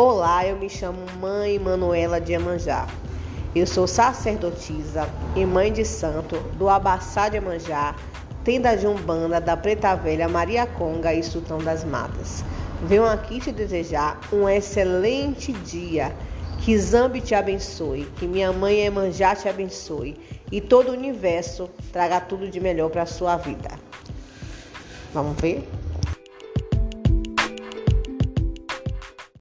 Olá, eu me chamo Mãe Manuela de Emanjá. Eu sou sacerdotisa e mãe de santo do Abaçá de Emanjá, tenda de Umbanda da Preta Velha Maria Conga e Sultão das Matas. Venho aqui te desejar um excelente dia. Que Zambi te abençoe, que minha mãe Emanjá te abençoe e todo o universo traga tudo de melhor para a sua vida. Vamos ver?